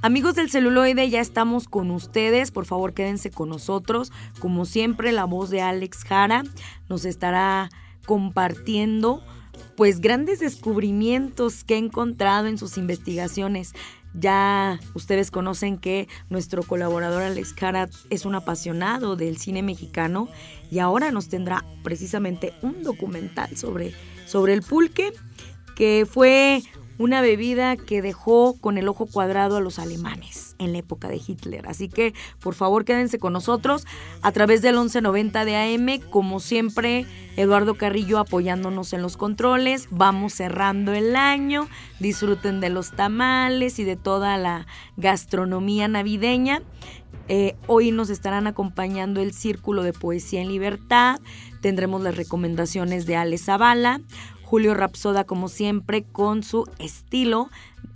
Amigos del celuloide, ya estamos con ustedes. Por favor, quédense con nosotros. Como siempre, la voz de Alex Jara nos estará compartiendo pues grandes descubrimientos que he encontrado en sus investigaciones. Ya ustedes conocen que nuestro colaborador Alex Jara es un apasionado del cine mexicano y ahora nos tendrá precisamente un documental sobre, sobre el pulque, que fue una bebida que dejó con el ojo cuadrado a los alemanes en la época de Hitler. Así que por favor quédense con nosotros a través del 1190 de AM. Como siempre, Eduardo Carrillo apoyándonos en los controles. Vamos cerrando el año. Disfruten de los tamales y de toda la gastronomía navideña. Eh, hoy nos estarán acompañando el Círculo de Poesía en Libertad. Tendremos las recomendaciones de Ale Zavala. Julio Rapsoda, como siempre, con su estilo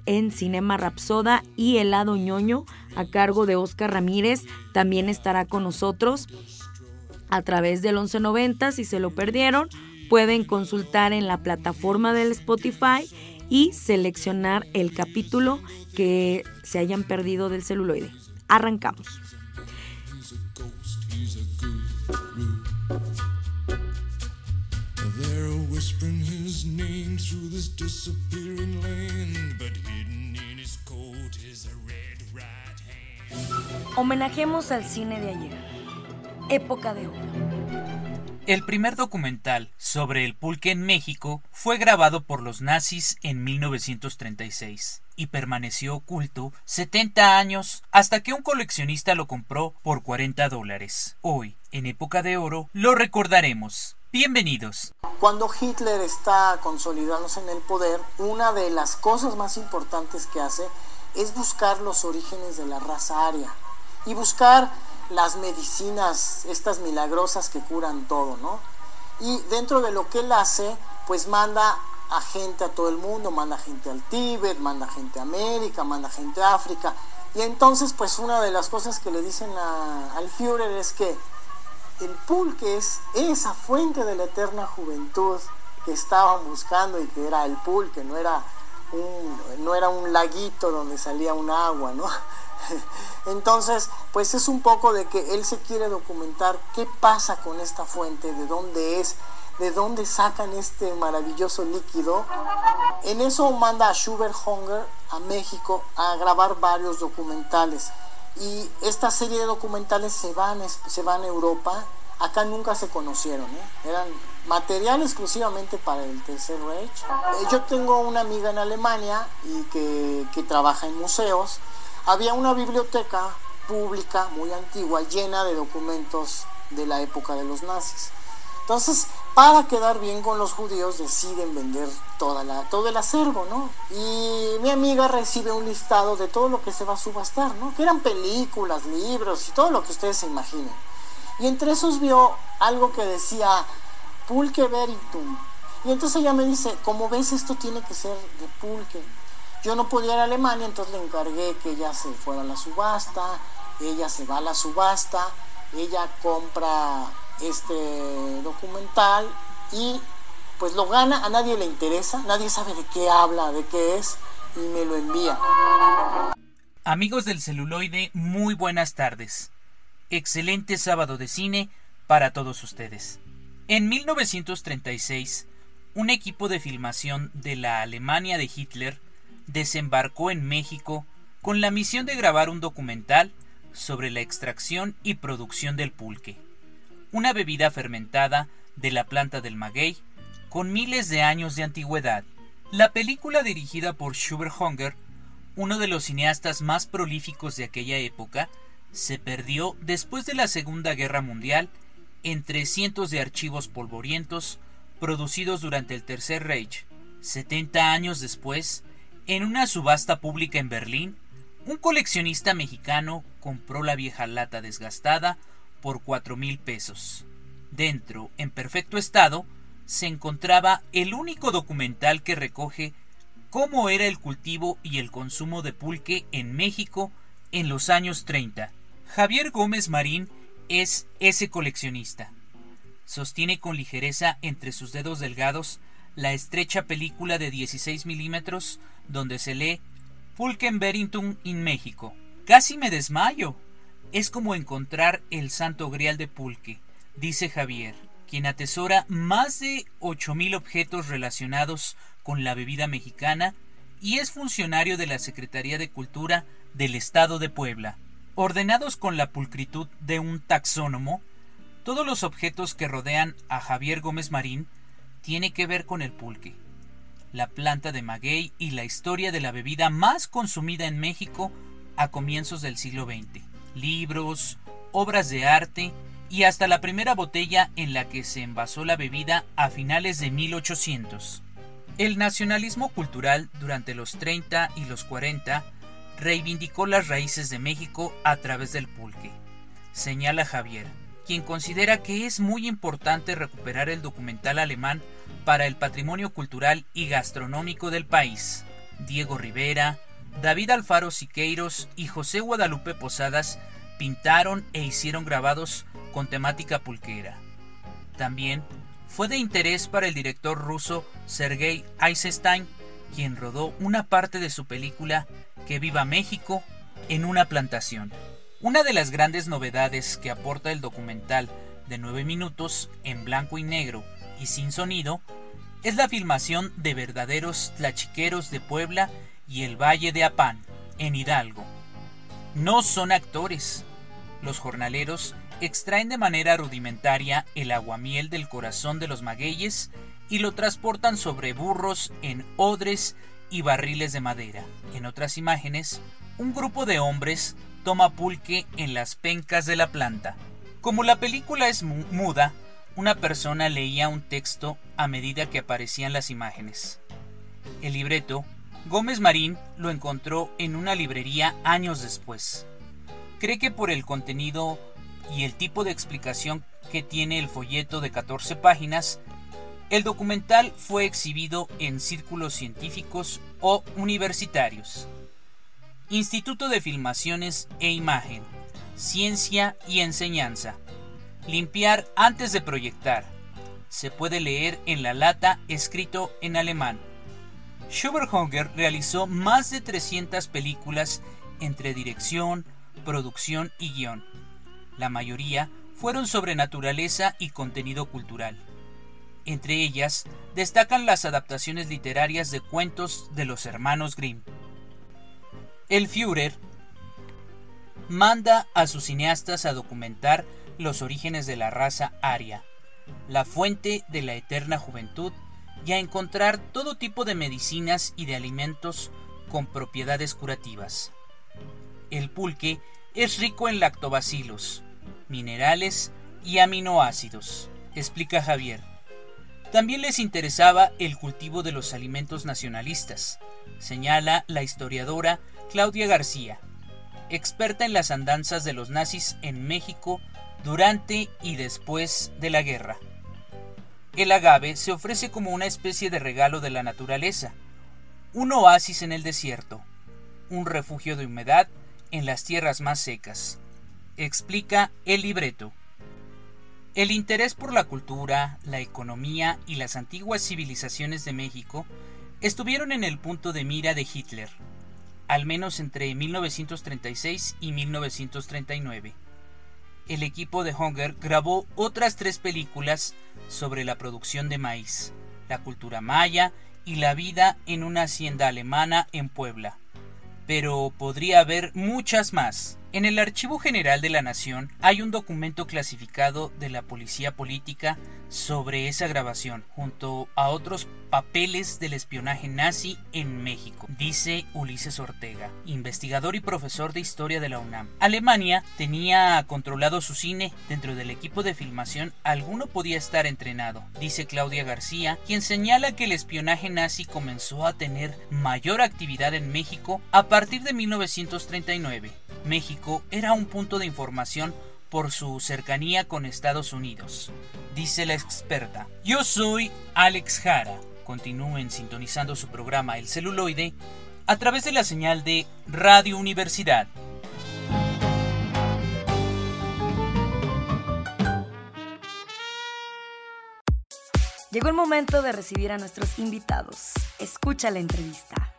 en Cinema Rapsoda y Helado ñoño a cargo de Oscar Ramírez también estará con nosotros a través del 1190. Si se lo perdieron, pueden consultar en la plataforma del Spotify y seleccionar el capítulo que se hayan perdido del celuloide. Arrancamos. Homenajemos al cine de ayer. Época de oro. El primer documental sobre el pulque en México fue grabado por los nazis en 1936 y permaneció oculto 70 años hasta que un coleccionista lo compró por 40 dólares. Hoy, en época de oro, lo recordaremos. Bienvenidos. Cuando Hitler está consolidándose en el poder, una de las cosas más importantes que hace es buscar los orígenes de la raza aria y buscar las medicinas, estas milagrosas que curan todo, ¿no? Y dentro de lo que él hace, pues manda a gente a todo el mundo, manda gente al Tíbet, manda gente a América, manda gente a África. Y entonces, pues una de las cosas que le dicen al Führer es que el pulque es esa fuente de la eterna juventud que estaban buscando y que era el pulque, no era un, no era un laguito donde salía un agua, ¿no? Entonces, pues es un poco de que él se quiere documentar qué pasa con esta fuente, de dónde es, de dónde sacan este maravilloso líquido. En eso manda a Schubert Hunger a México a grabar varios documentales. Y esta serie de documentales se van, se van a Europa. Acá nunca se conocieron, ¿eh? eran material exclusivamente para el Tercer Reich. Eh, yo tengo una amiga en Alemania y que, que trabaja en museos había una biblioteca pública muy antigua llena de documentos de la época de los nazis. Entonces, para quedar bien con los judíos, deciden vender toda la, todo el acervo, ¿no? Y mi amiga recibe un listado de todo lo que se va a subastar, ¿no? Que eran películas, libros y todo lo que ustedes se imaginen. Y entre esos vio algo que decía Pulque Veritum. Y entonces ella me dice, como ves, esto tiene que ser de Pulque. Yo no podía ir a Alemania, entonces le encargué que ella se fuera a la subasta, ella se va a la subasta, ella compra este documental y pues lo gana, a nadie le interesa, nadie sabe de qué habla, de qué es y me lo envía. Amigos del celuloide, muy buenas tardes. Excelente sábado de cine para todos ustedes. En 1936, un equipo de filmación de la Alemania de Hitler desembarcó en México con la misión de grabar un documental sobre la extracción y producción del pulque, una bebida fermentada de la planta del maguey con miles de años de antigüedad. La película dirigida por Schubert Hunger, uno de los cineastas más prolíficos de aquella época, se perdió después de la Segunda Guerra Mundial entre cientos de archivos polvorientos producidos durante el Tercer Reich. 70 años después, en una subasta pública en Berlín, un coleccionista mexicano compró la vieja lata desgastada por cuatro mil pesos. Dentro, en perfecto estado, se encontraba el único documental que recoge cómo era el cultivo y el consumo de pulque en México en los años 30. Javier Gómez Marín es ese coleccionista. Sostiene con ligereza entre sus dedos delgados la estrecha película de 16 milímetros donde se lee Pulque en Berrington in México. Casi me desmayo. Es como encontrar el santo grial de pulque, dice Javier, quien atesora más de 8.000 objetos relacionados con la bebida mexicana y es funcionario de la Secretaría de Cultura del Estado de Puebla. Ordenados con la pulcritud de un taxónomo, todos los objetos que rodean a Javier Gómez Marín tiene que ver con el pulque, la planta de maguey y la historia de la bebida más consumida en México a comienzos del siglo XX. Libros, obras de arte y hasta la primera botella en la que se envasó la bebida a finales de 1800. El nacionalismo cultural durante los 30 y los 40 reivindicó las raíces de México a través del pulque, señala Javier, quien considera que es muy importante recuperar el documental alemán para el patrimonio cultural y gastronómico del país. Diego Rivera, David Alfaro Siqueiros y José Guadalupe Posadas pintaron e hicieron grabados con temática pulquera. También fue de interés para el director ruso Sergei Eisenstein, quien rodó una parte de su película Que viva México en una plantación. Una de las grandes novedades que aporta el documental de nueve minutos en blanco y negro y sin sonido es la filmación de verdaderos tlachiqueros de Puebla y el Valle de Apán, en Hidalgo. No son actores. Los jornaleros extraen de manera rudimentaria el aguamiel del corazón de los magueyes y lo transportan sobre burros en odres y barriles de madera. En otras imágenes, un grupo de hombres toma pulque en las pencas de la planta. Como la película es muda, una persona leía un texto a medida que aparecían las imágenes. El libreto, Gómez Marín lo encontró en una librería años después. Cree que por el contenido y el tipo de explicación que tiene el folleto de 14 páginas, el documental fue exhibido en círculos científicos o universitarios. Instituto de Filmaciones e Imagen, Ciencia y Enseñanza. Limpiar antes de proyectar. Se puede leer en la lata escrito en alemán. Schubert-Hunger realizó más de 300 películas entre dirección, producción y guion. La mayoría fueron sobre naturaleza y contenido cultural. Entre ellas destacan las adaptaciones literarias de cuentos de los hermanos Grimm. El Führer manda a sus cineastas a documentar los orígenes de la raza aria, la fuente de la eterna juventud y a encontrar todo tipo de medicinas y de alimentos con propiedades curativas. El pulque es rico en lactobacilos, minerales y aminoácidos, explica Javier. También les interesaba el cultivo de los alimentos nacionalistas, señala la historiadora Claudia García, experta en las andanzas de los nazis en México durante y después de la guerra. El agave se ofrece como una especie de regalo de la naturaleza, un oasis en el desierto, un refugio de humedad en las tierras más secas. Explica el libreto. El interés por la cultura, la economía y las antiguas civilizaciones de México estuvieron en el punto de mira de Hitler, al menos entre 1936 y 1939 el equipo de Hunger grabó otras tres películas sobre la producción de maíz, la cultura maya y la vida en una hacienda alemana en Puebla. Pero podría haber muchas más. En el Archivo General de la Nación hay un documento clasificado de la Policía Política sobre esa grabación, junto a otros papeles del espionaje nazi en México, dice Ulises Ortega, investigador y profesor de historia de la UNAM. Alemania tenía controlado su cine, dentro del equipo de filmación alguno podía estar entrenado, dice Claudia García, quien señala que el espionaje nazi comenzó a tener mayor actividad en México a partir de 1939. México era un punto de información por su cercanía con Estados Unidos, dice la experta. Yo soy Alex Jara Continúen sintonizando su programa El celuloide a través de la señal de Radio Universidad. Llegó el momento de recibir a nuestros invitados. Escucha la entrevista.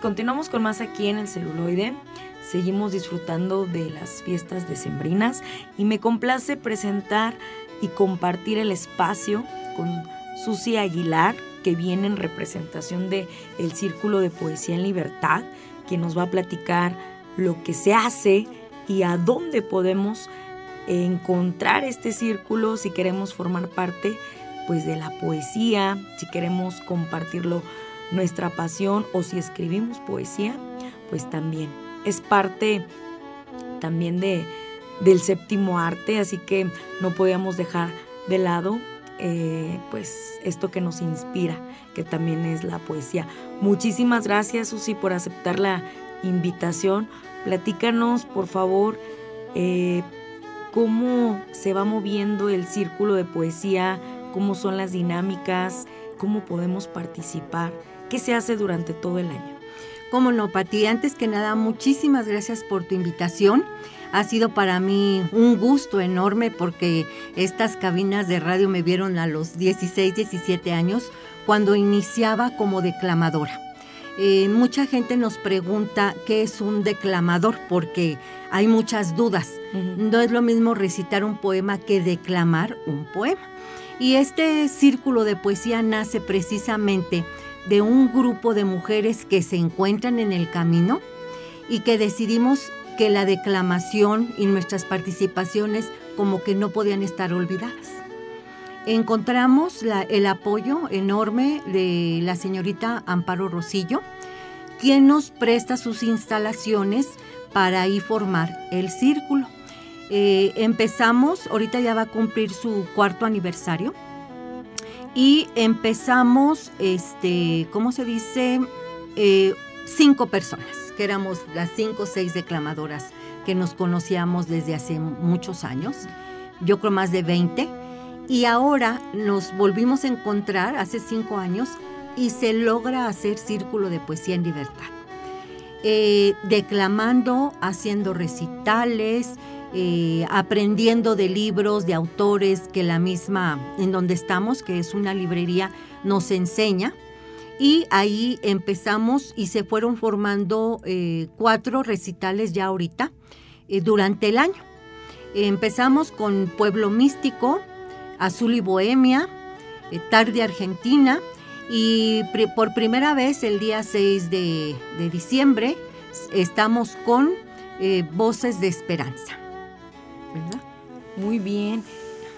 Continuamos con más aquí en el celuloide. Seguimos disfrutando de las fiestas decembrinas y me complace presentar y compartir el espacio con Susi Aguilar, que viene en representación de el Círculo de Poesía en Libertad, que nos va a platicar lo que se hace y a dónde podemos encontrar este círculo si queremos formar parte pues de la poesía, si queremos compartirlo nuestra pasión o si escribimos poesía, pues también es parte también de, del séptimo arte, así que no podíamos dejar de lado eh, pues esto que nos inspira, que también es la poesía. Muchísimas gracias Susi por aceptar la invitación. Platícanos por favor eh, cómo se va moviendo el círculo de poesía, cómo son las dinámicas, cómo podemos participar ¿Qué se hace durante todo el año? Cómo no, Pati. Antes que nada, muchísimas gracias por tu invitación. Ha sido para mí un gusto enorme porque estas cabinas de radio me vieron a los 16, 17 años cuando iniciaba como declamadora. Eh, mucha gente nos pregunta qué es un declamador porque hay muchas dudas. No es lo mismo recitar un poema que declamar un poema. Y este círculo de poesía nace precisamente de un grupo de mujeres que se encuentran en el camino y que decidimos que la declamación y nuestras participaciones como que no podían estar olvidadas. Encontramos el apoyo enorme de la señorita Amparo Rosillo, quien nos presta sus instalaciones para ahí formar el círculo. Eh, empezamos, ahorita ya va a cumplir su cuarto aniversario, y empezamos, este, ¿cómo se dice? Eh, cinco personas, que éramos las cinco o seis declamadoras que nos conocíamos desde hace muchos años, yo creo más de 20, y ahora nos volvimos a encontrar hace cinco años y se logra hacer círculo de poesía en libertad. Eh, declamando, haciendo recitales, eh, aprendiendo de libros, de autores que la misma, en donde estamos, que es una librería, nos enseña. Y ahí empezamos y se fueron formando eh, cuatro recitales ya ahorita eh, durante el año. empezamos con Pueblo Místico, Azul y Bohemia, Tarde Argentina y por primera vez el día 6 de, de diciembre estamos con Voces de Esperanza. Muy bien.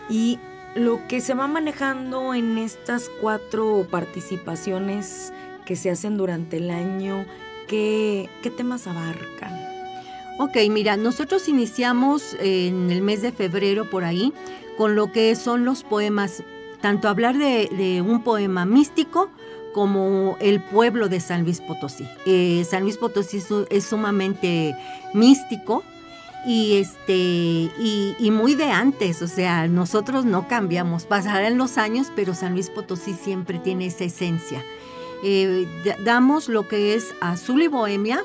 Y lo que se va manejando en estas cuatro participaciones que se hacen durante el año, ¿qué, qué temas abarcan? Ok, mira, nosotros iniciamos en el mes de febrero por ahí con lo que son los poemas, tanto hablar de, un poema místico como el pueblo de San Luis Potosí. Eh, San Luis Potosí es sumamente místico, y este y, muy de antes, o sea, nosotros no cambiamos, pasarán los años, pero San Luis Potosí siempre tiene esa esencia. Eh, damos lo que es Azul y Bohemia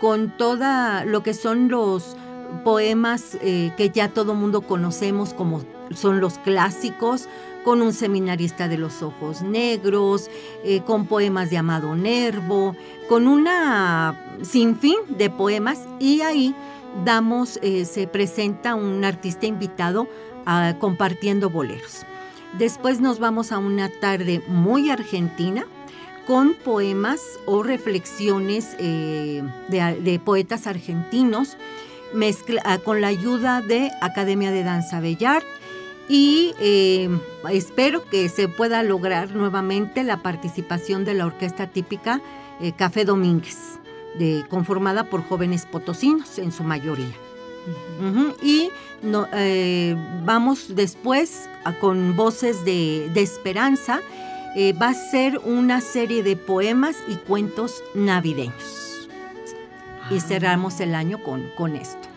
con toda lo que son los poemas eh, que ya todo mundo conocemos como son los clásicos, con un seminarista de los ojos negros, eh, con poemas de Amado Nervo, con una sinfín de poemas y ahí damos, eh, se presenta un artista invitado ah, compartiendo boleros. Después nos vamos a una tarde muy argentina con poemas o reflexiones eh, de, poetas argentinos ah, con la ayuda de Academia de Danza Bellar y eh, espero que se pueda lograr nuevamente la participación de la orquesta típica eh, Café Domínguez, de, conformada por jóvenes potosinos en su mayoría. Y no, eh, vamos después con voces de, esperanza. va a ser una serie de poemas y cuentos navideños. Y ah. cerramos el año con, con esto.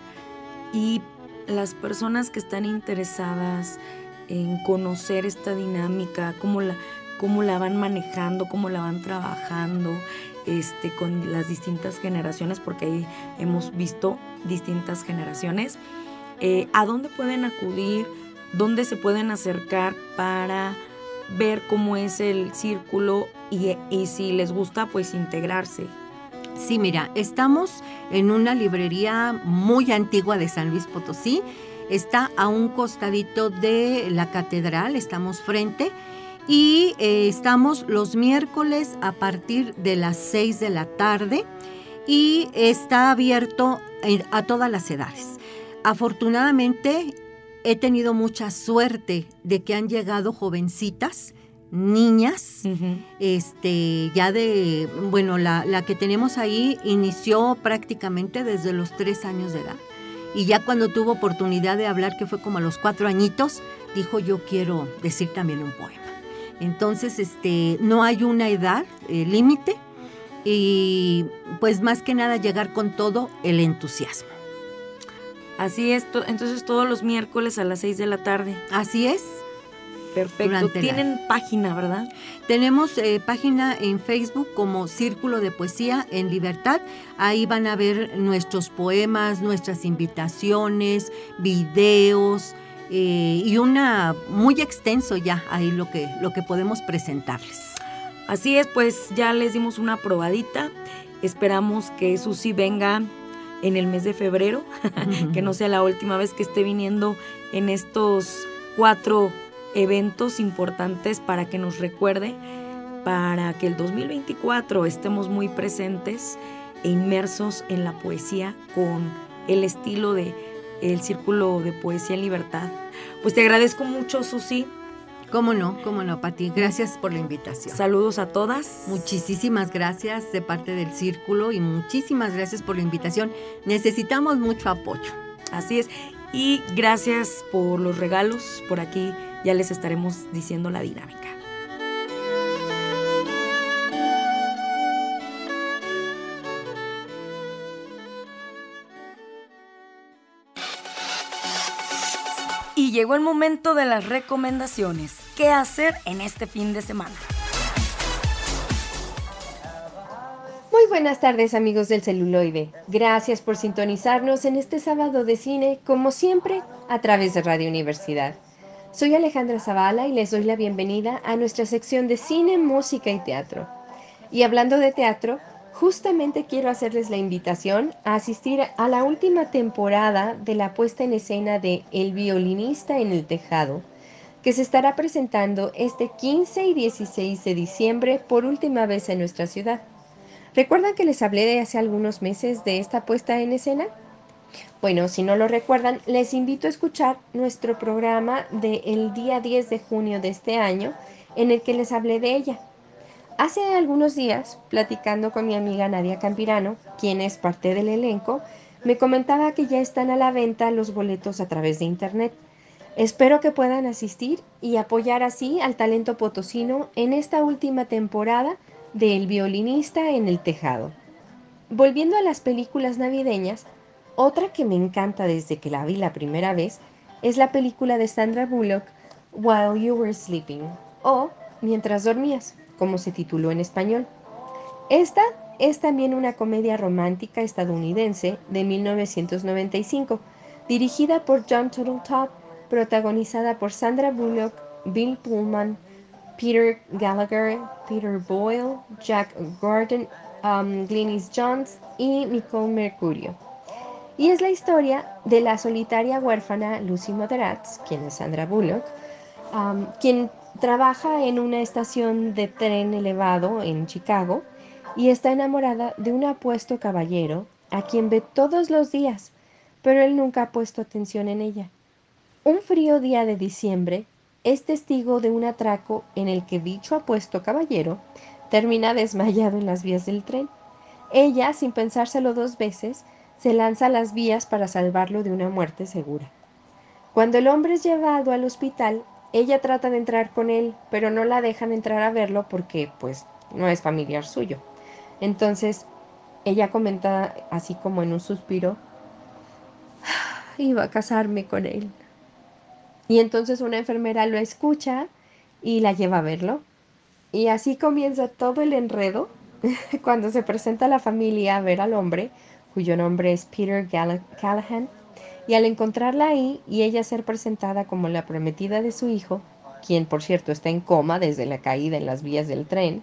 Y las personas que están interesadas en conocer esta dinámica, cómo la, cómo la van manejando, cómo la van trabajando este, con las distintas generaciones, porque ahí hemos visto distintas generaciones. Eh, ¿A dónde pueden acudir? ¿Dónde se pueden acercar para ver cómo es el círculo y, y si les gusta, pues integrarse? Sí, mira, estamos en una librería muy antigua de San Luis Potosí. Está a un costadito de la catedral, estamos frente. Y eh, estamos los miércoles a partir de las 6 de la tarde y está abierto a todas las edades. Afortunadamente he tenido mucha suerte de que han llegado jovencitas niñas, este, ya de, bueno, la, la, que tenemos ahí inició prácticamente desde los tres años de edad. Y ya cuando tuvo oportunidad de hablar, que fue como a los cuatro añitos, dijo yo quiero decir también un poema. Entonces, este, no hay una edad eh, límite y pues más que nada llegar con todo el entusiasmo. Así es, entonces todos los miércoles a las seis de la tarde. Así es. Perfecto. Tienen página, ¿verdad? Tenemos eh, página en Facebook como Círculo de Poesía en Libertad. Ahí van a ver nuestros poemas, nuestras invitaciones, videos eh, y una muy extenso ya ahí lo que, lo que podemos presentarles. Así es, pues ya les dimos una probadita. Esperamos que Susi venga en el mes de febrero, que no sea la última vez que esté viniendo en estos cuatro eventos importantes para que nos recuerde, para que el 2024 estemos muy presentes e inmersos en la poesía con el estilo de el Círculo de Poesía en Libertad. Pues te agradezco mucho, Susi. Cómo no, cómo no, Pati. Gracias por la invitación. Saludos a todas. Muchísimas gracias de parte del Círculo y muchísimas gracias por la invitación. Necesitamos mucho apoyo. Así es. Y gracias por los regalos por aquí ya les estaremos diciendo la dinámica. Y llegó el momento de las recomendaciones. ¿Qué hacer en este fin de semana? Muy buenas tardes amigos del celuloide. Gracias por sintonizarnos en este sábado de cine, como siempre, a través de Radio Universidad. Soy Alejandra Zavala y les doy la bienvenida a nuestra sección de cine, música y teatro. Y hablando de teatro, justamente quiero hacerles la invitación a asistir a la última temporada de la puesta en escena de El violinista en el tejado, que se estará presentando este 15 y 16 de diciembre por última vez en nuestra ciudad. ¿Recuerdan que les hablé de hace algunos meses de esta puesta en escena? Bueno, si no lo recuerdan, les invito a escuchar nuestro programa del día 10 de junio de este año, en el que les hablé de ella. Hace algunos días, platicando con mi amiga Nadia Campirano, quien es parte del elenco, me comentaba que ya están a la venta los boletos a través de internet. Espero que puedan asistir y apoyar así al talento potosino en esta última temporada de El violinista en el tejado. Volviendo a las películas navideñas, otra que me encanta desde que la vi la primera vez es la película de Sandra Bullock, While You Were Sleeping, o Mientras dormías, como se tituló en español. Esta es también una comedia romántica estadounidense de 1995, dirigida por John Turteltaub, protagonizada por Sandra Bullock, Bill Pullman, Peter Gallagher, Peter Boyle, Jack Gordon, um, Glynis Jones y Nicole Mercurio. Y es la historia de la solitaria huérfana Lucy Moderatz, quien es Sandra Bullock, um, quien trabaja en una estación de tren elevado en Chicago y está enamorada de un apuesto caballero a quien ve todos los días, pero él nunca ha puesto atención en ella. Un frío día de diciembre es testigo de un atraco en el que dicho apuesto caballero termina desmayado en las vías del tren. Ella, sin pensárselo dos veces, se lanza a las vías para salvarlo de una muerte segura. Cuando el hombre es llevado al hospital, ella trata de entrar con él, pero no la dejan entrar a verlo porque, pues, no es familiar suyo. Entonces, ella comenta así como en un suspiro, ah, iba a casarme con él. Y entonces una enfermera lo escucha y la lleva a verlo. Y así comienza todo el enredo cuando se presenta la familia a ver al hombre, cuyo nombre es Peter Callahan, y al encontrarla ahí y ella ser presentada como la prometida de su hijo, quien por cierto está en coma desde la caída en las vías del tren,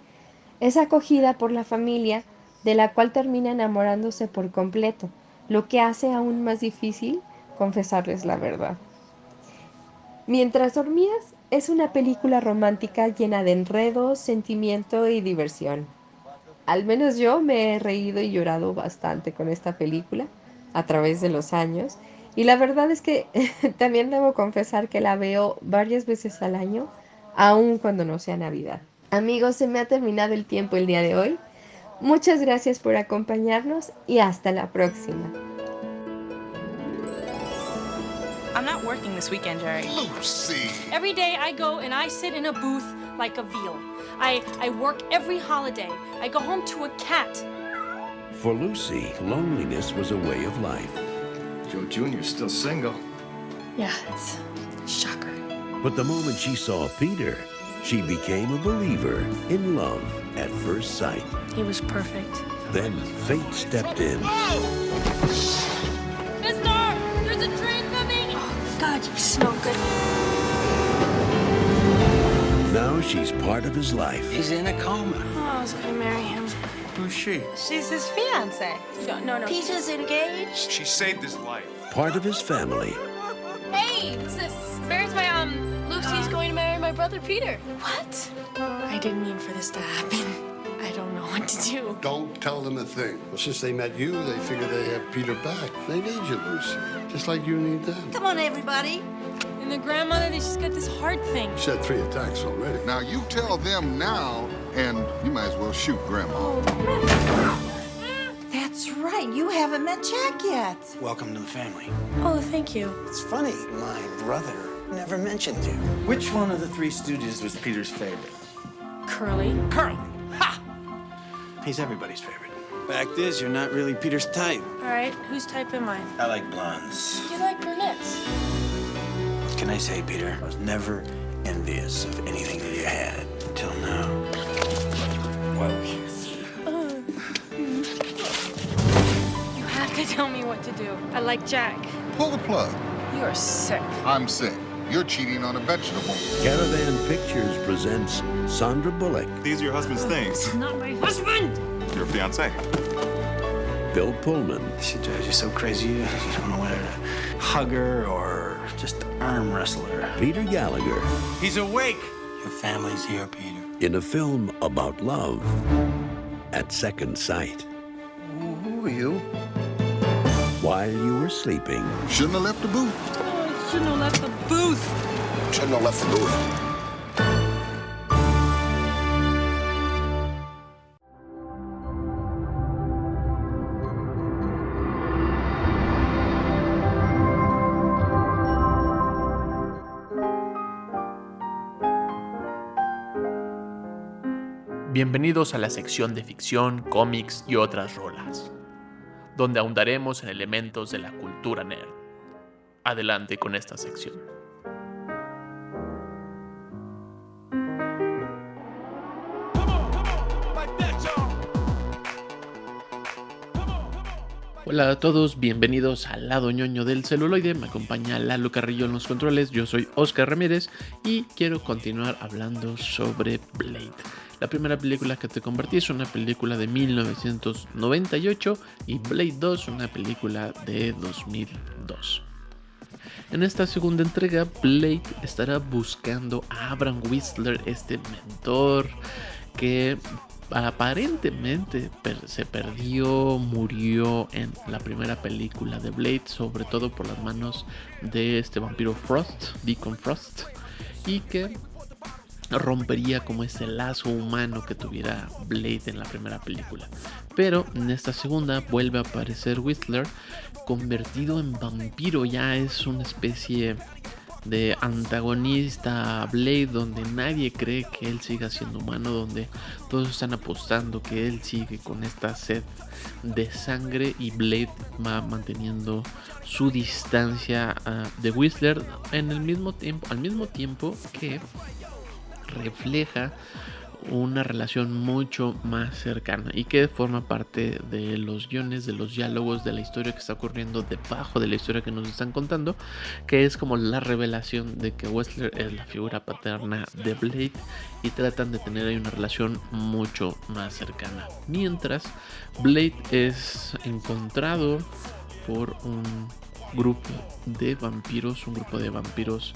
es acogida por la familia de la cual termina enamorándose por completo, lo que hace aún más difícil confesarles la verdad. Mientras dormías es una película romántica llena de enredos, sentimiento y diversión. Al menos yo me he reído y llorado bastante con esta película a través de los años y la verdad es que también debo confesar que la veo varias veces al año, aun cuando no sea Navidad. Amigos, se me ha terminado el tiempo el día de hoy. Muchas gracias por acompañarnos y hasta la próxima. I'm not working this weekend, Jerry. Lucy! Every day I go and I sit in a booth like a veal. I, I work every holiday. I go home to a cat. For Lucy, loneliness was a way of life. Joe Jr.'s still single. Yeah, it's a shocker. But the moment she saw Peter, she became a believer in love at first sight. He was perfect. Then fate stepped in. Mister! There's a train coming! Oh, God, you smell good. Now she's part of his life. He's in a coma. Oh, I was gonna marry him. Who's she? She's his fiance. No, no, no. Peter's engaged. She saved his life. Part of his family. Hey, who's this? Where's my, um, Lucy's going to marry my brother Peter. What? I didn't mean for this to happen. I don't know what to do. Don't tell them a thing. Well, since they met you, they figure they have Peter back. They need you, Lucy. Just like you need them. Come on, everybody. And the grandmother, she's got this heart thing. She had three attacks already. Now you tell them now, and you might as well shoot Grandma. Oh, That's right. You haven't met Jack yet. Welcome to the family. Oh, thank you. It's funny, my brother never mentioned you. Which one of the three Stooges was Peter's favorite? Curly. Curly! Ha! He's everybody's favorite. Fact is, you're not really Peter's type. All right, whose type am I? I like blondes. You like brunettes. What can I say, Peter? I was never envious of anything that you had until now. You have to tell me what to do. I like Jack. Pull the plug. You are sick. I'm sick. You're cheating on a vegetable. Caravan Pictures presents Sandra Bullock, These are your husband's things. Not my husband! Your fiance. Bill Pullman, She drives you so crazy, you don't know whether to hug her or just arm wrestle her. Peter Gallagher, He's awake! Your family's here, Peter. In a film about love at second sight. Who are you? While you were sleeping, Shouldn't have left the booth. Oh, shouldn't have left the booth. Shouldn't have left the booth. Bienvenidos a la sección de ficción, cómics y otras rolas, donde ahondaremos en elementos de la cultura nerd. Adelante con esta sección. Hola a todos, bienvenidos al lado ñoño del celuloide. Me acompaña Lalo Carrillo en los controles. Yo soy Oscar Ramírez y quiero continuar hablando sobre Blade. La primera película que te compartí es una película de 1998 y Blade 2 una película de 2002. En esta segunda entrega, Blade estará buscando a Abraham Whistler, este mentor que aparentemente se perdió, murió en la primera película de Blade, sobre todo por las manos de este vampiro Frost, Deacon Frost, y que rompería como ese lazo humano que tuviera Blade en la primera película. Pero en esta segunda vuelve a aparecer Whistler convertido en vampiro, ya es una especie de antagonista a Blade donde nadie cree que él siga siendo humano, donde todos están apostando que él sigue con esta sed de sangre y Blade va manteniendo su distancia uh, de Whistler en el mismo tiempo, al mismo tiempo que refleja una relación mucho más cercana y que forma parte de los guiones, de los diálogos, de la historia que está ocurriendo debajo de la historia que nos están contando, que es como la revelación de que Westler es la figura paterna de Blade y tratan de tener ahí una relación mucho más cercana. Mientras Blade es encontrado por un grupo de vampiros, un grupo de vampiros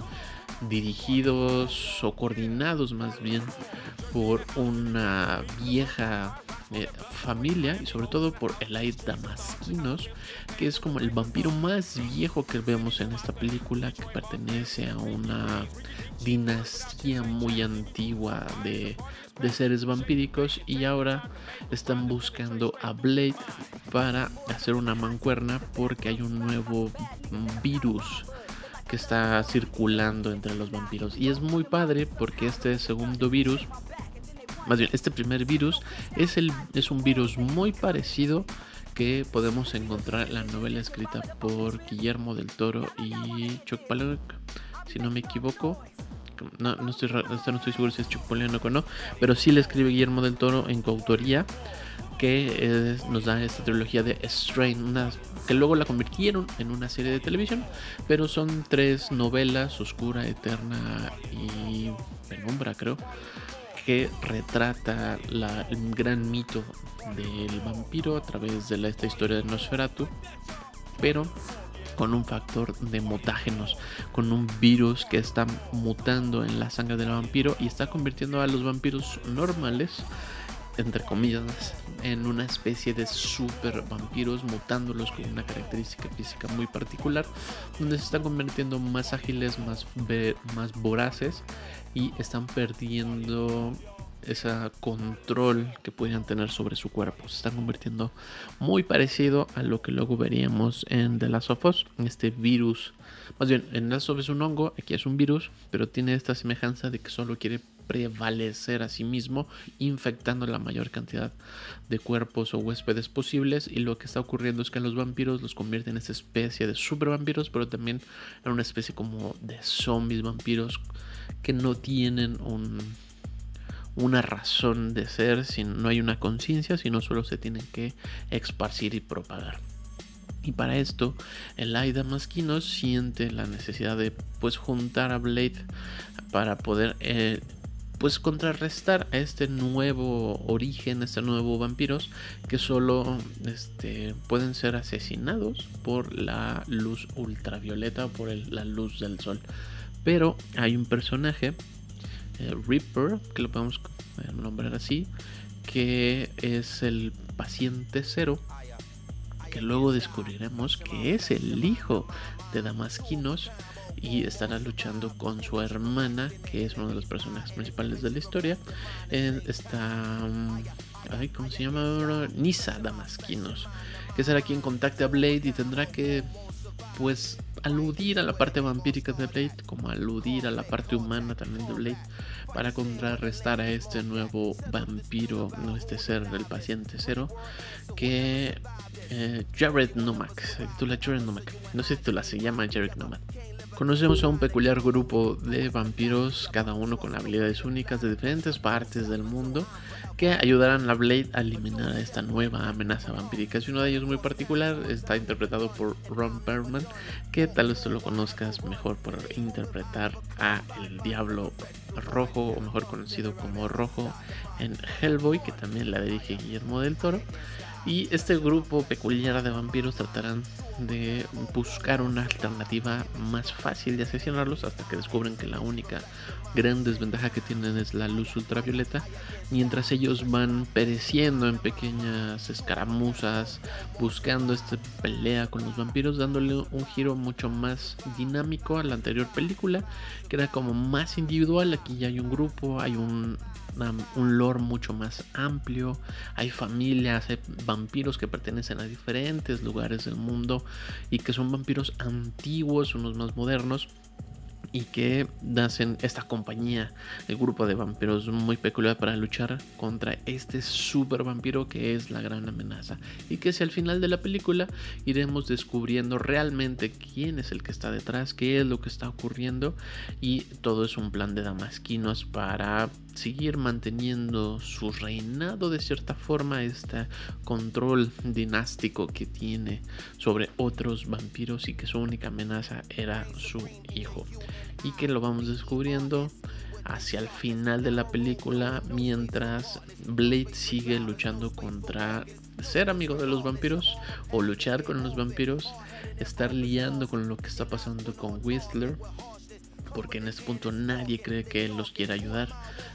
dirigidos o coordinados más bien por una vieja eh, familia y sobre todo por Elaid Damasquinos, que es como el vampiro más viejo que vemos en esta película, que pertenece a una dinastía muy antigua de, de seres vampíricos y ahora están buscando a Blade para hacer una mancuerna porque hay un nuevo virus que está circulando entre los vampiros. Y es muy padre porque este segundo virus, más bien este primer virus, es, el, es un virus muy parecido que podemos encontrar en la novela escrita por Guillermo del Toro y Chuck si no me equivoco. No, no, estoy, no estoy seguro si es Chuck Palahniuk o no, pero sí le escribe Guillermo del Toro en coautoría que nos da esta trilogía de Strain, una, que luego la convirtieron en una serie de televisión, pero son tres novelas, Oscura, Eterna y Penumbra creo, que retrata la, el gran mito del vampiro a través de esta historia de Nosferatu, pero con un factor de mutágenos, con un virus que está mutando en la sangre del vampiro y está convirtiendo a los vampiros normales entre comillas, en una especie de super vampiros, mutándolos con una característica física muy particular, donde se están convirtiendo más ágiles, más, más voraces y están perdiendo ese control que podían tener sobre su cuerpo. Se están convirtiendo muy parecido a lo que luego veríamos en The Last of Us, este virus. Más bien, en The Last of Us es un hongo, aquí es un virus, pero tiene esta semejanza de que solo quiere prevalecer a sí mismo, infectando la mayor cantidad de cuerpos o huéspedes posibles. Y lo que está ocurriendo es que los vampiros los convierte en esta especie de super vampiros, pero también en una especie como de zombies vampiros que no tienen un, una razón de ser, no hay una conciencia, sino solo se tienen que esparcir y propagar. Y para esto, el Aida Masquino siente la necesidad de pues juntar a Blade para poder eh, pues contrarrestar a este nuevo origen, a este nuevo vampiros que solo este, pueden ser asesinados por la luz ultravioleta o por la luz del sol. Pero hay un personaje, eh, Reaper, que lo podemos eh, nombrar así, que es el paciente cero, que luego descubriremos que es el hijo de Damasquinos y estará luchando con su hermana, que es uno de los personajes principales de la historia. está. Mm, ay, ¿Cómo se llama Nisa Damasquinos, que será quien contacte a Blade y tendrá que, pues, aludir a la parte vampírica de Blade, como aludir a la parte humana también de Blade, para contrarrestar a este nuevo vampiro, no este ser del paciente cero, que eh, Jared Nomak, se titula Jared no si titula, se llama Jared Nomak conocemos a un peculiar grupo de vampiros, cada uno con habilidades únicas de diferentes partes del mundo, que ayudarán a Blade a eliminar a esta nueva amenaza vampírica. Y uno de ellos muy particular está interpretado por Ron Perlman, que tal vez tú lo conozcas mejor por interpretar a el Diablo Rojo, o mejor conocido como Rojo en Hellboy, que también la dirige Guillermo del Toro. Y este grupo peculiar de vampiros tratarán de buscar una alternativa más fácil de asesinarlos hasta que descubren que la única gran desventaja que tienen es la luz ultravioleta, mientras ellos van pereciendo en pequeñas escaramuzas, buscando esta pelea con los vampiros, dándole un giro mucho más dinámico a la anterior película, que era como más individual, aquí ya hay un grupo, hay un, un lore mucho más amplio, hay familias, hay vampiros que pertenecen a diferentes lugares del mundo y que son vampiros antiguos, unos más modernos y que hacen esta compañía, el grupo de vampiros muy peculiar para luchar contra este super vampiro que es la gran amenaza. Y que si al final de la película iremos descubriendo realmente quién es el que está detrás, qué es lo que está ocurriendo y todo es un plan de damasquinos para seguir manteniendo su reinado de cierta forma, este control dinástico que tiene sobre otros vampiros y que su única amenaza era su hijo. Y que lo vamos descubriendo hacia el final de la película mientras Blade sigue luchando contra ser amigo de los vampiros o luchar con los vampiros, estar liando con lo que está pasando con Whistler porque en este punto nadie cree que él los quiera ayudar.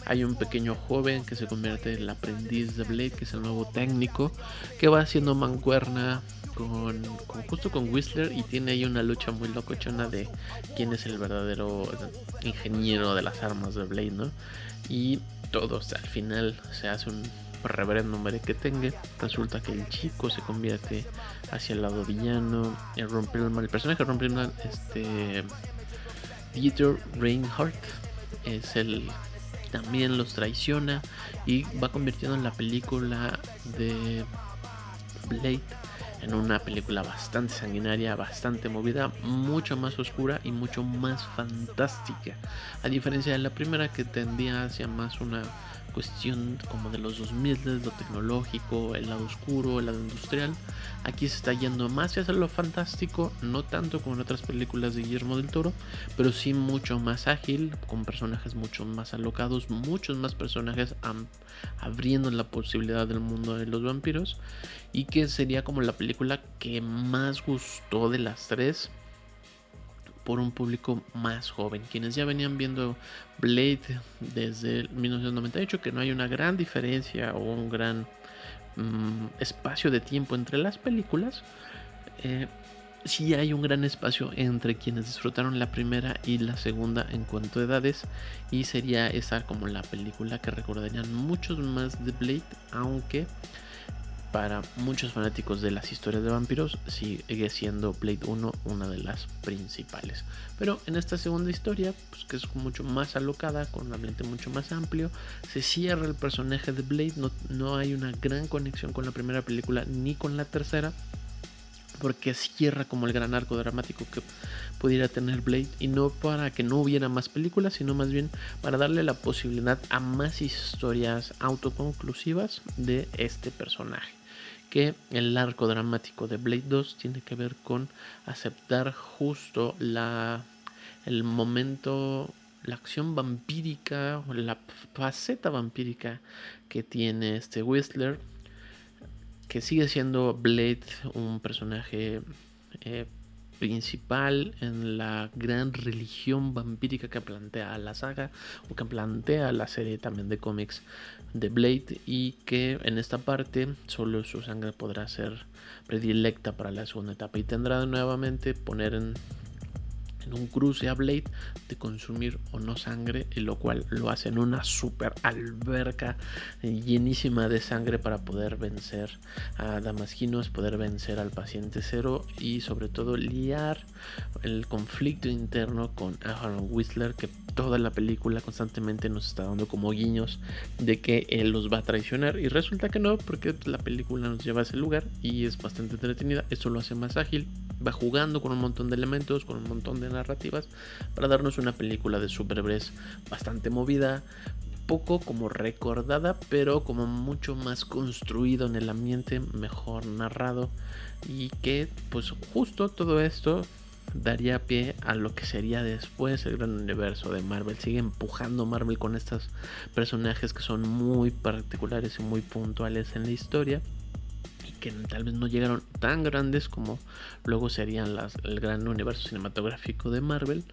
Hay un pequeño joven que se convierte en el aprendiz de Blade, que es el nuevo técnico, que va haciendo mancuerna con, justo con Whistler y tiene ahí una lucha muy locochona de quién es el verdadero ingeniero de las armas de Blade, ¿no? Y todos al final se hace un reverendo que tenga. Resulta que el chico se convierte hacia el lado villano. El, el personaje de este Dieter Reinhardt es el también los traiciona y va convirtiendo en la película de Blade en una película bastante sanguinaria, bastante movida, mucho más oscura y mucho más fantástica. A diferencia de la primera que tendía hacia más una cuestión como de los 2000, lo tecnológico, el lado oscuro, el lado industrial. Aquí se está yendo más hacia lo fantástico, no tanto como en otras películas de Guillermo del Toro, pero sí mucho más ágil, con personajes mucho más alocados, muchos más personajes abriendo la posibilidad del mundo de los vampiros. Y que sería como la película que más gustó de las tres por un público más joven. Quienes ya venían viendo Blade desde 1998, que no hay una gran diferencia o un gran mm, espacio de tiempo entre las películas. Eh, sí hay un gran espacio entre quienes disfrutaron la primera y la segunda en cuanto a edades y sería esa como la película que recordarían muchos más de Blade aunque para muchos fanáticos de las historias de vampiros sigue siendo Blade 1 una de las principales. Pero en esta segunda historia, pues que es mucho más alocada, con un ambiente mucho más amplio, se cierra el personaje de Blade, no, no hay una gran conexión con la primera película ni con la tercera porque cierra como el gran arco dramático que pudiera tener Blade. Y no para que no hubiera más películas, sino más bien para darle la posibilidad a más historias autoconclusivas de este personaje que el arco dramático de Blade 2 tiene que ver con aceptar justo la el momento la acción vampírica la faceta vampírica que tiene este Whistler que sigue siendo Blade un personaje eh, principal en la gran religión vampírica que plantea la saga o que plantea la serie también de cómics de Blade y que en esta parte solo su sangre podrá ser predilecta para la segunda etapa y tendrá nuevamente poner en en un cruce a Blade de consumir o no sangre, lo cual lo hace en una super alberca llenísima de sangre para poder vencer a Damasquinos, poder vencer al paciente cero y sobre todo liar el conflicto interno con Aaron Whistler que toda la película constantemente nos está dando como guiños de que él los va a traicionar. Y resulta que no porque la película nos lleva a ese lugar y es bastante entretenida, eso lo hace más ágil. Va jugando con un montón de elementos, con un montón de narrativas, para darnos una película de superhéroes bastante movida, poco como recordada, pero como mucho más construido en el ambiente, mejor narrado y que pues justo todo esto daría pie a lo que sería después el gran universo de Marvel. Sigue empujando Marvel con estos personajes que son muy particulares y muy puntuales en la historia que tal vez no llegaron tan grandes como luego serían las, el gran universo cinematográfico de Marvel,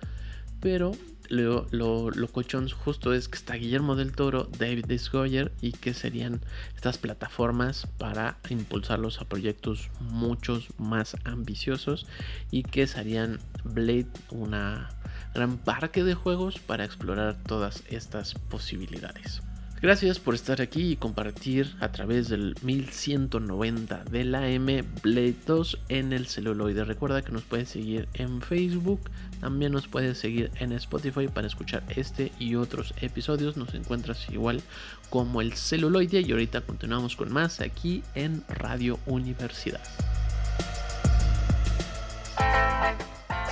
pero lo, lo, lo, cochón justo es que está Guillermo del Toro, David Goyer y que serían estas plataformas para impulsarlos a proyectos muchos más ambiciosos y que serían Blade una gran parque de juegos para explorar todas estas posibilidades. Gracias por estar aquí y compartir a través del 1190 de la M Blade 2 en el celuloide. Recuerda que nos puedes seguir en Facebook, también nos puedes seguir en Spotify para escuchar este y otros episodios. Nos encuentras igual como el celuloide y ahorita continuamos con más aquí en Radio Universidad.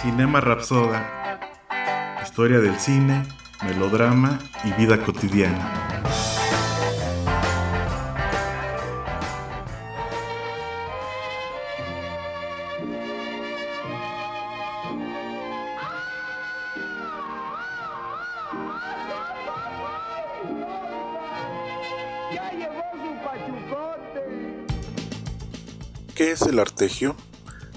Cinema Rapsoda. Historia del cine, melodrama y vida cotidiana. ¿Qué es el artegio?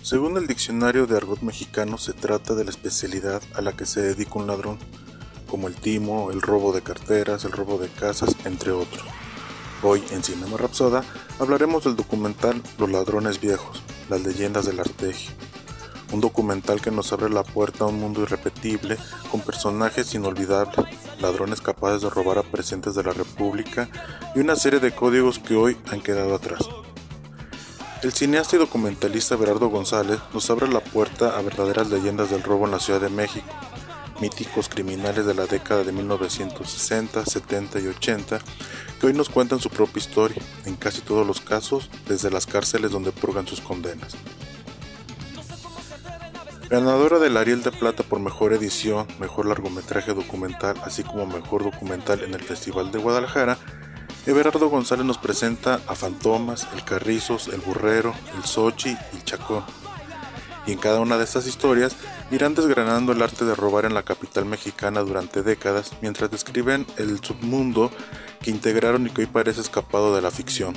Según el diccionario de argot mexicano, se trata de la especialidad a la que se dedica un ladrón, como el timo, el robo de carteras, el robo de casas, entre otros. Hoy en Cinema Rapsoda hablaremos del documental Los ladrones viejos, las leyendas del artegio. Un documental que nos abre la puerta a un mundo irrepetible con personajes inolvidables, ladrones capaces de robar a presentes de la República y una serie de códigos que hoy han quedado atrás. El cineasta y documentalista Berardo González nos abre la puerta a verdaderas leyendas del robo en la Ciudad de México, míticos criminales de la década de 1960, 70 y 80, que hoy nos cuentan su propia historia, en casi todos los casos desde las cárceles donde purgan sus condenas. Ganadora del Ariel de Plata por Mejor Edición, Mejor Largometraje Documental, así como Mejor Documental en el Festival de Guadalajara, Everardo González nos presenta a Fantomas, el Carrizos, el Burrero, el Sochi y el Chacón. Y en cada una de estas historias irán desgranando el arte de robar en la capital mexicana durante décadas mientras describen el submundo que integraron y que hoy parece escapado de la ficción.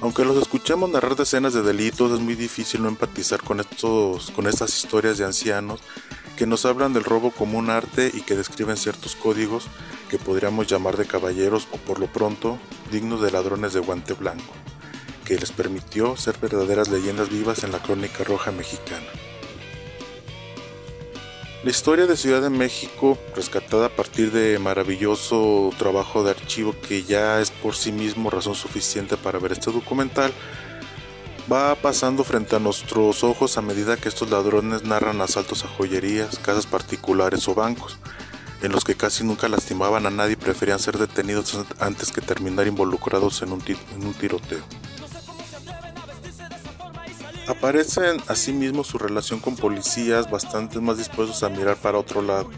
Aunque los escuchemos narrar decenas de delitos, es muy difícil no empatizar con, estos, con estas historias de ancianos que nos hablan del robo como un arte y que describen ciertos códigos que podríamos llamar de caballeros o por lo pronto dignos de ladrones de guante blanco, que les permitió ser verdaderas leyendas vivas en la crónica roja mexicana. La historia de Ciudad de México, rescatada a partir de maravilloso trabajo de archivo que ya es por sí mismo razón suficiente para ver este documental, va pasando frente a nuestros ojos a medida que estos ladrones narran asaltos a joyerías, casas particulares o bancos, en los que casi nunca lastimaban a nadie y preferían ser detenidos antes que terminar involucrados en un, en un tiroteo. Aparecen asimismo su relación con policías bastante más dispuestos a mirar para otro lado.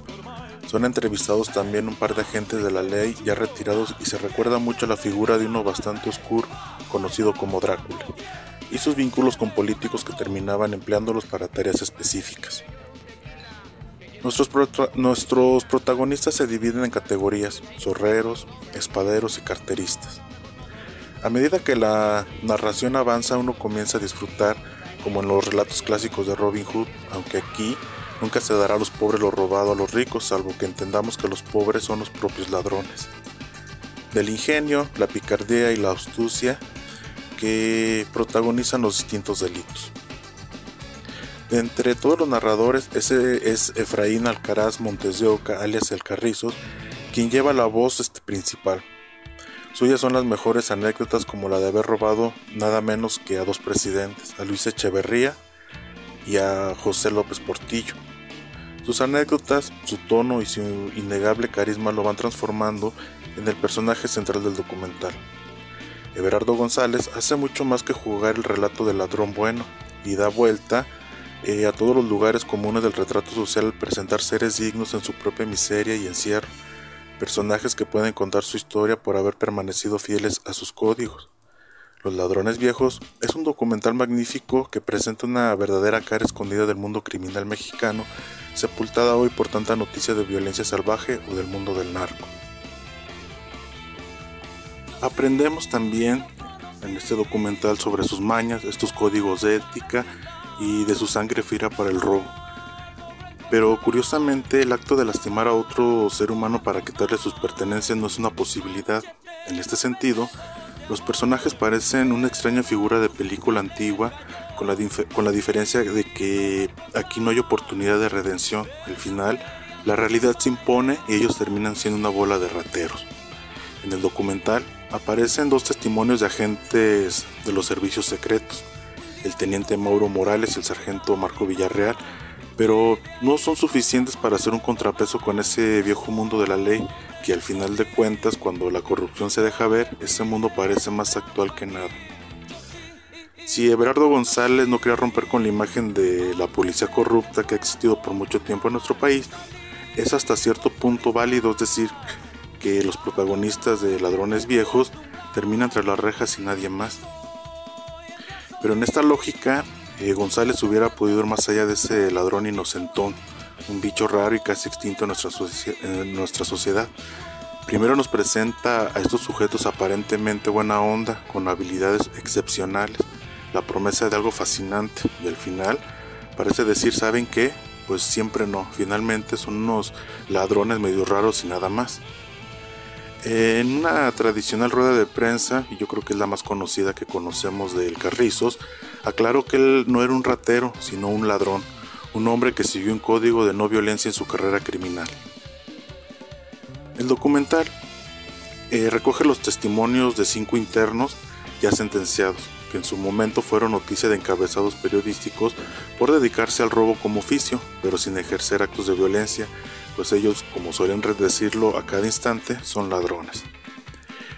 Son entrevistados también un par de agentes de la ley ya retirados y se recuerda mucho la figura de uno bastante oscuro, conocido como Drácula y sus vínculos con políticos que terminaban empleándolos para tareas específicas. Nuestros, nuestros, protagonistas se dividen en categorías, zorreros, espaderos y carteristas. A medida que la narración avanza uno comienza a disfrutar como en los relatos clásicos de Robin Hood, aunque aquí nunca se dará a los pobres lo robado a los ricos, salvo que entendamos que los pobres son los propios ladrones. Del ingenio, la picardía y la astucia que protagonizan los distintos delitos. entre todos los narradores, ese es Efraín Alcaraz Montes de Oca, alias El Carrizos, quien lleva la voz este principal. Suyas son las mejores anécdotas como la de haber robado nada menos que a dos presidentes, a Luis Echeverría y a José López Portillo. Sus anécdotas, su tono y su innegable carisma lo van transformando en el personaje central del documental. Everardo González hace mucho más que jugar el relato del ladrón bueno y da vuelta eh, a todos los lugares comunes del retrato social al presentar seres dignos en su propia miseria y encierro, personajes que pueden contar su historia por haber permanecido fieles a sus códigos. Los ladrones viejos es un documental magnífico que presenta una verdadera cara escondida del mundo criminal mexicano, sepultada hoy por tanta noticia de violencia salvaje o del mundo del narco. Aprendemos también en este documental sobre sus mañas, estos códigos de ética y de su sangre fiera para el robo. Pero curiosamente el acto de lastimar a otro ser humano para quitarle sus pertenencias no es una posibilidad. En este sentido, los personajes parecen una extraña figura de película antigua, con la, con la diferencia de que aquí no hay oportunidad de redención. Al final, la realidad se impone y ellos terminan siendo una bola de rateros. En el documental aparecen dos testimonios de agentes de los servicios secretos el teniente Mauro Morales y el sargento Marco Villarreal, pero no son suficientes para hacer un contrapeso con ese viejo mundo de la ley que al final de cuentas cuando la corrupción se deja ver, ese mundo parece más actual que nada. Si Everardo González no quería romper con la imagen de la policía corrupta que ha existido por mucho tiempo en nuestro país, es hasta cierto punto válido, es decir, que los protagonistas de Ladrones Viejos terminan tras las rejas y nadie más. Pero en esta lógica, González hubiera podido ir más allá de ese ladrón inocentón, un bicho raro y casi extinto en nuestra, en nuestra sociedad. Primero nos presenta a estos sujetos aparentemente buena onda, con habilidades excepcionales, la promesa de algo fascinante y al final parece decir, ¿saben qué? Pues siempre no, finalmente son unos ladrones medio raros y nada más. En una tradicional rueda de prensa, y yo creo que es la más conocida que conocemos del Carrizos, aclaró que él no era un ratero, sino un ladrón, un hombre que siguió un código de no violencia en su carrera criminal. El documental eh, recoge los testimonios de cinco internos ya sentenciados, que en su momento fueron noticia de encabezados periodísticos por dedicarse al robo como oficio, pero sin ejercer actos de violencia, pues ellos, como suelen decirlo a cada instante, son ladrones.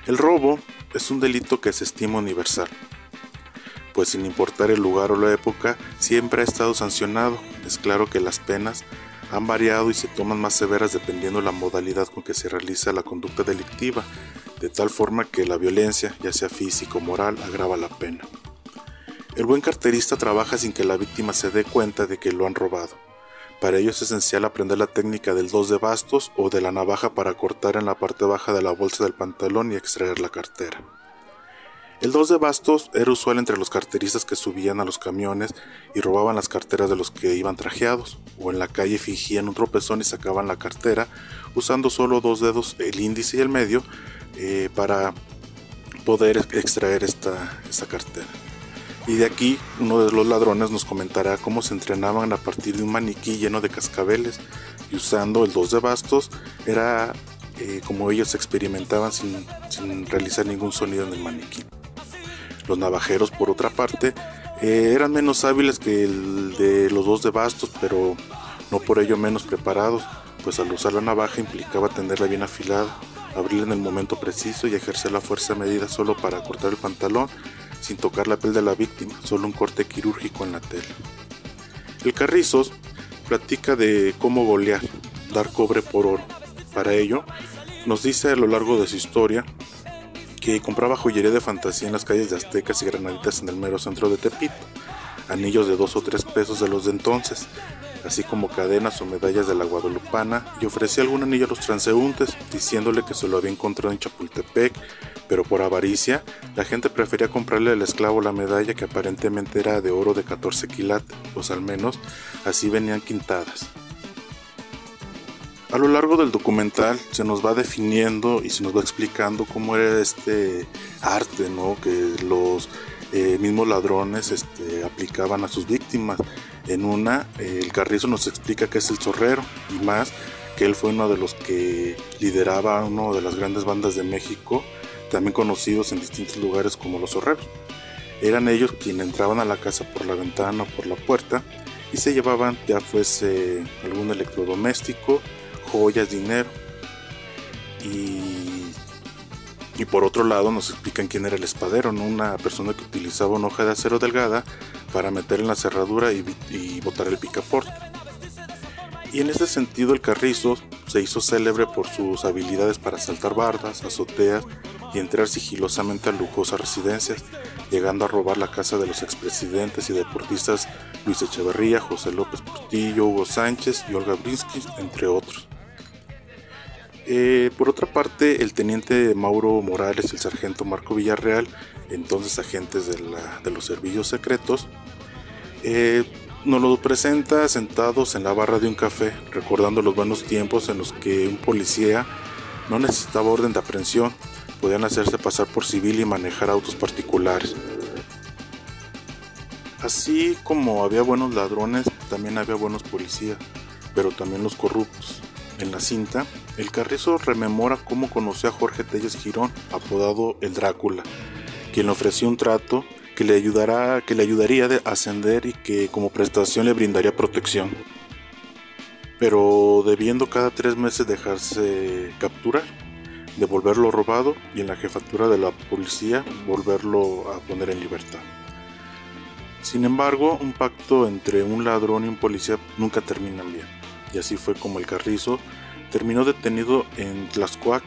El robo es un delito que se estima universal, pues sin importar el lugar o la época, siempre ha estado sancionado. Es claro que las penas han variado y se toman más severas dependiendo la modalidad con que se realiza la conducta delictiva, de tal forma que la violencia, ya sea física o moral, agrava la pena. El buen carterista trabaja sin que la víctima se dé cuenta de que lo han robado para ello es esencial aprender la técnica del dos de bastos o de la navaja para cortar en la parte baja de la bolsa del pantalón y extraer la cartera. El dos de bastos era usual entre los carteristas que subían a los camiones y robaban las carteras de los que iban trajeados, o en la calle fingían un tropezón y sacaban la cartera usando solo dos dedos, el índice y el medio, eh, para poder extraer esta cartera. Y de aquí uno de los ladrones nos comentará cómo se entrenaban a partir de un maniquí lleno de cascabeles y usando el dos de bastos era eh, como ellos experimentaban sin, sin, realizar ningún sonido en el maniquí. Los navajeros por otra parte eh, eran menos hábiles que el de los dos de bastos pero no por ello menos preparados pues al usar la navaja implicaba tenerla bien afilada, abrirla en el momento preciso y ejercer la fuerza medida solo para cortar el pantalón sin tocar la piel de la víctima, solo un corte quirúrgico en la tela. El Carrizos platica de cómo golear, dar cobre por oro. Para ello, nos dice a lo largo de su historia que compraba joyería de fantasía en las calles de Aztecas y Granaditas en el mero centro de Tepito, anillos de dos o tres pesos de los de entonces, así como cadenas o medallas de la Guadalupana, y ofrecía algún anillo a los transeúntes, diciéndole que se lo había encontrado en Chapultepec, pero por avaricia, la gente prefería comprarle al esclavo la medalla que aparentemente era de oro de 14 quilates, pues al menos así venían quintadas. A lo largo del documental se nos va definiendo y se nos va explicando cómo era este arte, ¿no? Que los eh, mismos ladrones este, aplicaban a sus víctimas. En una, el Carrizo nos explica que es el zorrero y más que él fue uno de los que lideraba una de las grandes bandas de México también conocidos en distintos lugares como los zorreros. Eran ellos quienes entraban a la casa por la ventana o por la puerta y se llevaban ya fuese algún electrodoméstico, joyas, dinero. Y, y por otro lado nos explican quién era el espadero, ¿no? una persona que utilizaba una hoja de acero delgada para meter en la cerradura y, botar el picaporte. Y en ese sentido el Carrizo se hizo célebre por sus habilidades para saltar bardas, azoteas y entrar sigilosamente a lujosas residencias, llegando a robar la casa de los expresidentes y deportistas Luis Echeverría, José López Portillo, Hugo Sánchez y Olga Brinsky, entre otros. Eh, por otra parte, el teniente Mauro Morales el sargento Marco Villarreal, entonces agentes de los servicios secretos, eh, nos lo presenta sentados en la barra de un café, recordando los buenos tiempos en los que un policía no necesitaba orden de aprehensión, podían hacerse pasar por civil y manejar autos particulares. Así como había buenos ladrones, también había buenos policías, pero también los corruptos. En la cinta, el Carrizo rememora cómo conoció a Jorge Telles Girón, apodado el Drácula, quien le ofreció un trato que le, ayudará, que le ayudaría a ascender y que como prestación le brindaría protección. Pero debiendo cada tres meses dejarse capturar, devolverlo robado y en la jefatura de la policía volverlo a poner en libertad. Sin embargo, un pacto entre un ladrón y un policía nunca terminan bien, y así fue como el Carrizo terminó detenido en Tlaxcoac,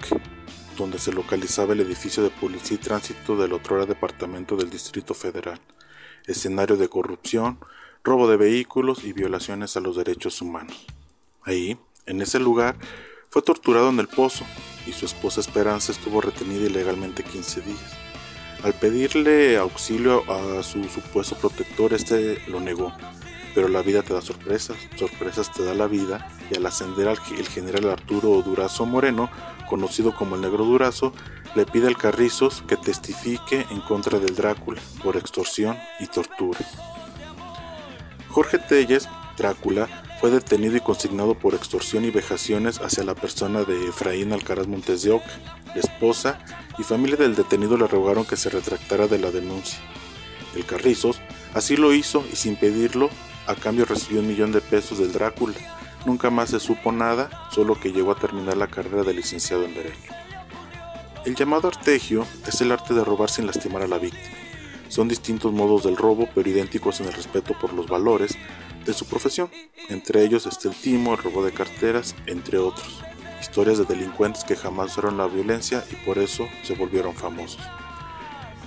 donde se localizaba el edificio de policía y tránsito del otrora departamento del Distrito Federal, escenario de corrupción, robo de vehículos y violaciones a los derechos humanos. Ahí, en ese lugar, fue torturado en el pozo y su esposa Esperanza estuvo retenida ilegalmente 15 días. Al pedirle auxilio a su supuesto protector, este lo negó. Pero la vida te da sorpresas, sorpresas te da la vida, y al ascender al el general Arturo Durazo Moreno, conocido como el Negro Durazo, le pide al Carrizos que testifique en contra del Drácula por extorsión y tortura. Jorge Telles, Drácula, fue detenido y consignado por extorsión y vejaciones hacia la persona de Efraín Alcaraz Montes de Oca. La esposa y familia del detenido le rogaron que se retractara de la denuncia. El Carrizos así lo hizo y sin pedirlo, a cambio recibió un millón de pesos del Drácula. Nunca más se supo nada, solo que llegó a terminar la carrera de licenciado en Derecho. El llamado artegio es el arte de robar sin lastimar a la víctima. Son distintos modos del robo, pero idénticos en el respeto por los valores de su profesión. Entre ellos está el timo, el robo de carteras, entre otros. Historias de delincuentes que jamás usaron la violencia y por eso se volvieron famosos.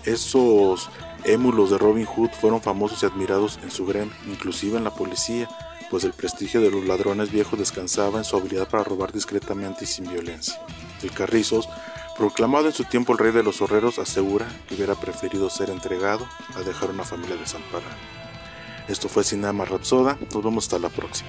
Esos émulos de Robin Hood fueron famosos y admirados en su gremio, inclusive en la policía, pues el prestigio de los ladrones viejos descansaba en su habilidad para robar discretamente y sin violencia. El Carrizos, proclamado en su tiempo el rey de los horreros, asegura que hubiera preferido ser entregado a dejar una familia desamparada. Esto fue Cinema Rapsoda, nos vemos hasta la próxima.